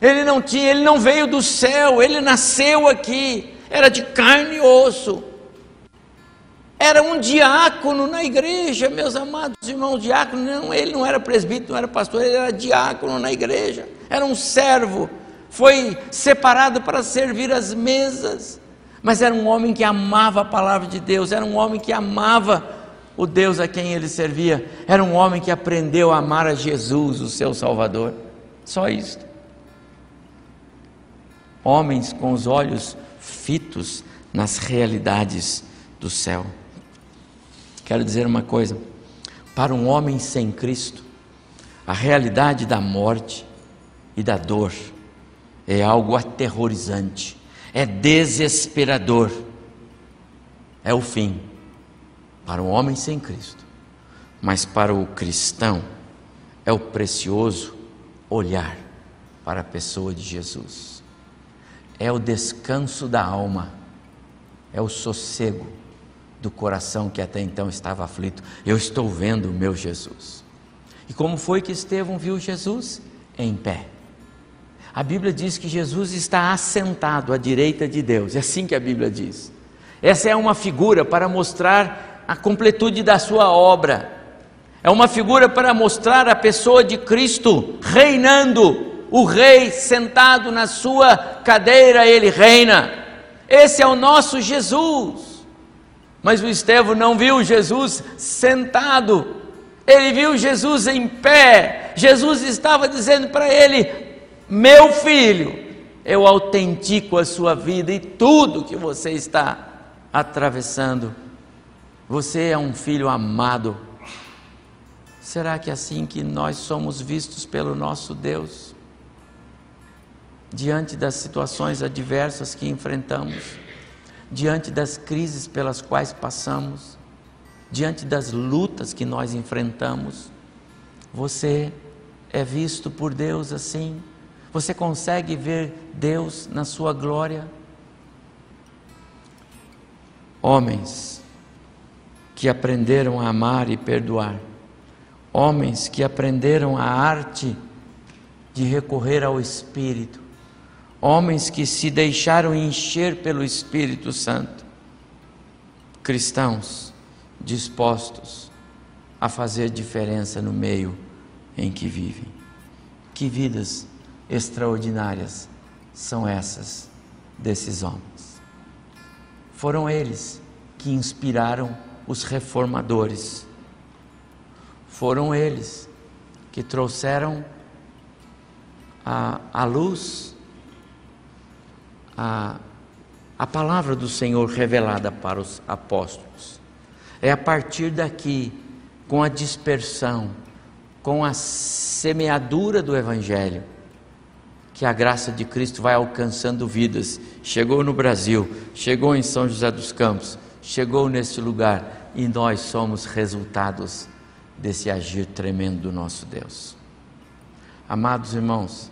Ele não tinha, ele não veio do céu, ele nasceu aqui. Era de carne e osso. Era um diácono na igreja, meus amados irmãos, diácono, não, ele não era presbítero, não era pastor, ele era diácono na igreja, era um servo, foi separado para servir as mesas, mas era um homem que amava a palavra de Deus, era um homem que amava o Deus a quem ele servia, era um homem que aprendeu a amar a Jesus, o seu Salvador, só isso. Homens com os olhos fitos nas realidades do céu. Quero dizer uma coisa: para um homem sem Cristo, a realidade da morte e da dor é algo aterrorizante, é desesperador, é o fim. Para um homem sem Cristo, mas para o cristão é o precioso olhar para a pessoa de Jesus, é o descanso da alma, é o sossego do coração que até então estava aflito. Eu estou vendo o meu Jesus. E como foi que Estevão viu Jesus? Em pé. A Bíblia diz que Jesus está assentado à direita de Deus, é assim que a Bíblia diz. Essa é uma figura para mostrar a completude da sua obra, é uma figura para mostrar a pessoa de Cristo reinando, o Rei sentado na sua cadeira, ele reina. Esse é o nosso Jesus. Mas o Estevão não viu Jesus sentado, ele viu Jesus em pé. Jesus estava dizendo para ele: Meu filho, eu autentico a sua vida e tudo que você está atravessando. Você é um filho amado. Será que é assim que nós somos vistos pelo nosso Deus? Diante das situações adversas que enfrentamos? diante das crises pelas quais passamos, diante das lutas que nós enfrentamos. Você é visto por Deus assim? Você consegue ver Deus na sua glória? Homens que aprenderam a amar e perdoar, homens que aprenderam a arte de recorrer ao Espírito, homens que se deixaram encher pelo Espírito Santo, cristãos dispostos a fazer diferença no meio em que vivem. Que vidas extraordinárias são essas desses homens. Foram eles que inspiraram os reformadores. Foram eles que trouxeram a, luz a, a palavra do Senhor revelada para os apóstolos. É a partir daqui, com a dispersão, com a semeadura do Evangelho, que a graça de Cristo vai alcançando vidas. Chegou no Brasil, chegou em São José dos Campos, chegou nesse lugar e nós somos resultados desse agir tremendo do nosso Deus. Amados irmãos,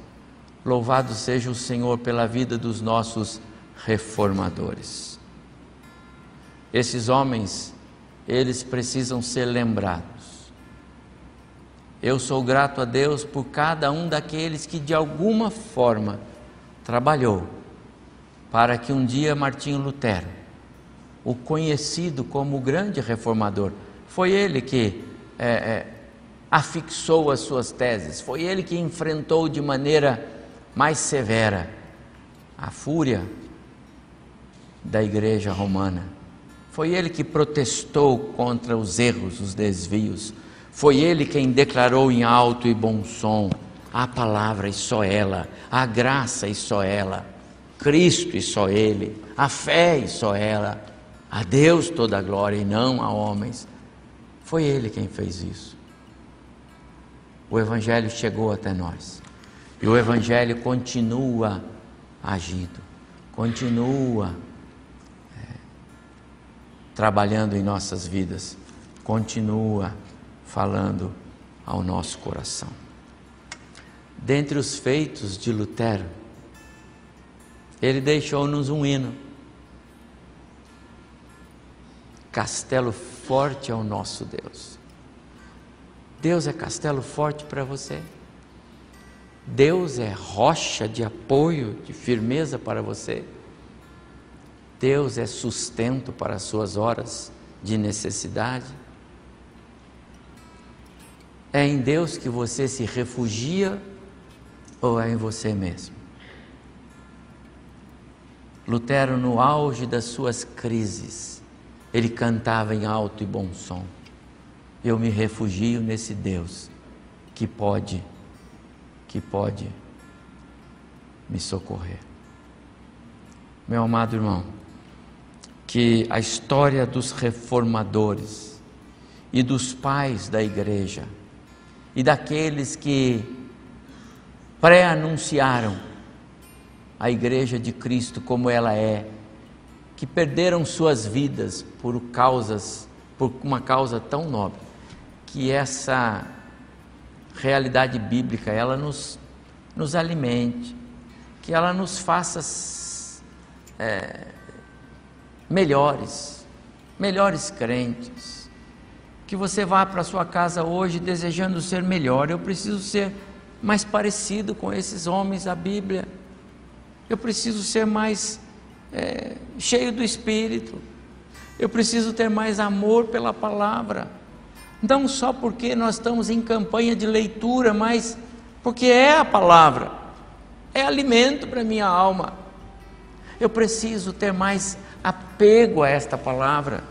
Louvado seja o Senhor pela vida dos nossos reformadores. Esses homens, eles precisam ser lembrados. Eu sou grato a Deus por cada um daqueles que de alguma forma trabalhou para que um dia Martinho Lutero, o conhecido como o grande reformador, foi ele que é, é, afixou as suas teses, foi ele que enfrentou de maneira mais severa, a fúria da igreja romana. Foi ele que protestou contra os erros, os desvios. Foi ele quem declarou em alto e bom som a palavra e só ela, a graça e só ela, Cristo e só Ele, a fé e só ela, a Deus toda a glória e não a homens. Foi Ele quem fez isso. O Evangelho chegou até nós. E o Evangelho continua agindo, continua é, trabalhando em nossas vidas, continua falando ao nosso coração. Dentre os feitos de Lutero, ele deixou-nos um hino. Castelo forte é o nosso Deus. Deus é castelo forte para você. Deus é rocha de apoio, de firmeza para você. Deus é sustento para as suas horas de necessidade. É em Deus que você se refugia ou é em você mesmo? Lutero, no auge das suas crises, ele cantava em alto e bom som: Eu me refugio nesse Deus que pode, que pode me socorrer. Meu amado irmão, que a história dos reformadores e dos pais da igreja e daqueles que pré-anunciaram a igreja de Cristo como ela é, que perderam suas vidas por causas, por uma causa tão nobre, que essa realidade bíblica ela nos, nos alimente, que ela nos faça é, melhores, melhores crentes que você vá para sua casa hoje desejando ser melhor. Eu preciso ser mais parecido com esses homens da Bíblia. Eu preciso ser mais é, cheio do Espírito. Eu preciso ter mais amor pela palavra. Não só porque nós estamos em campanha de leitura, mas porque é a palavra, é alimento para minha alma. Eu preciso ter mais apego a esta palavra.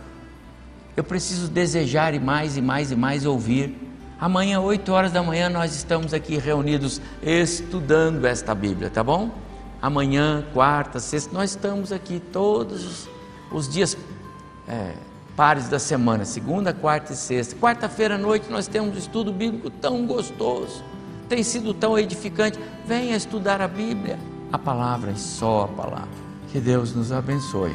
Eu preciso desejar e mais e mais e mais ouvir. Amanhã, 8 horas da manhã, nós estamos aqui reunidos estudando esta Bíblia, tá bom? Amanhã, quarta, sexta, nós estamos aqui todos os, dias é, pares da semana, segunda, quarta e sexta. Quarta-feira à noite nós temos um estudo bíblico tão gostoso, tem sido tão edificante. Venha estudar a Bíblia, a palavra e só a palavra. Que Deus nos abençoe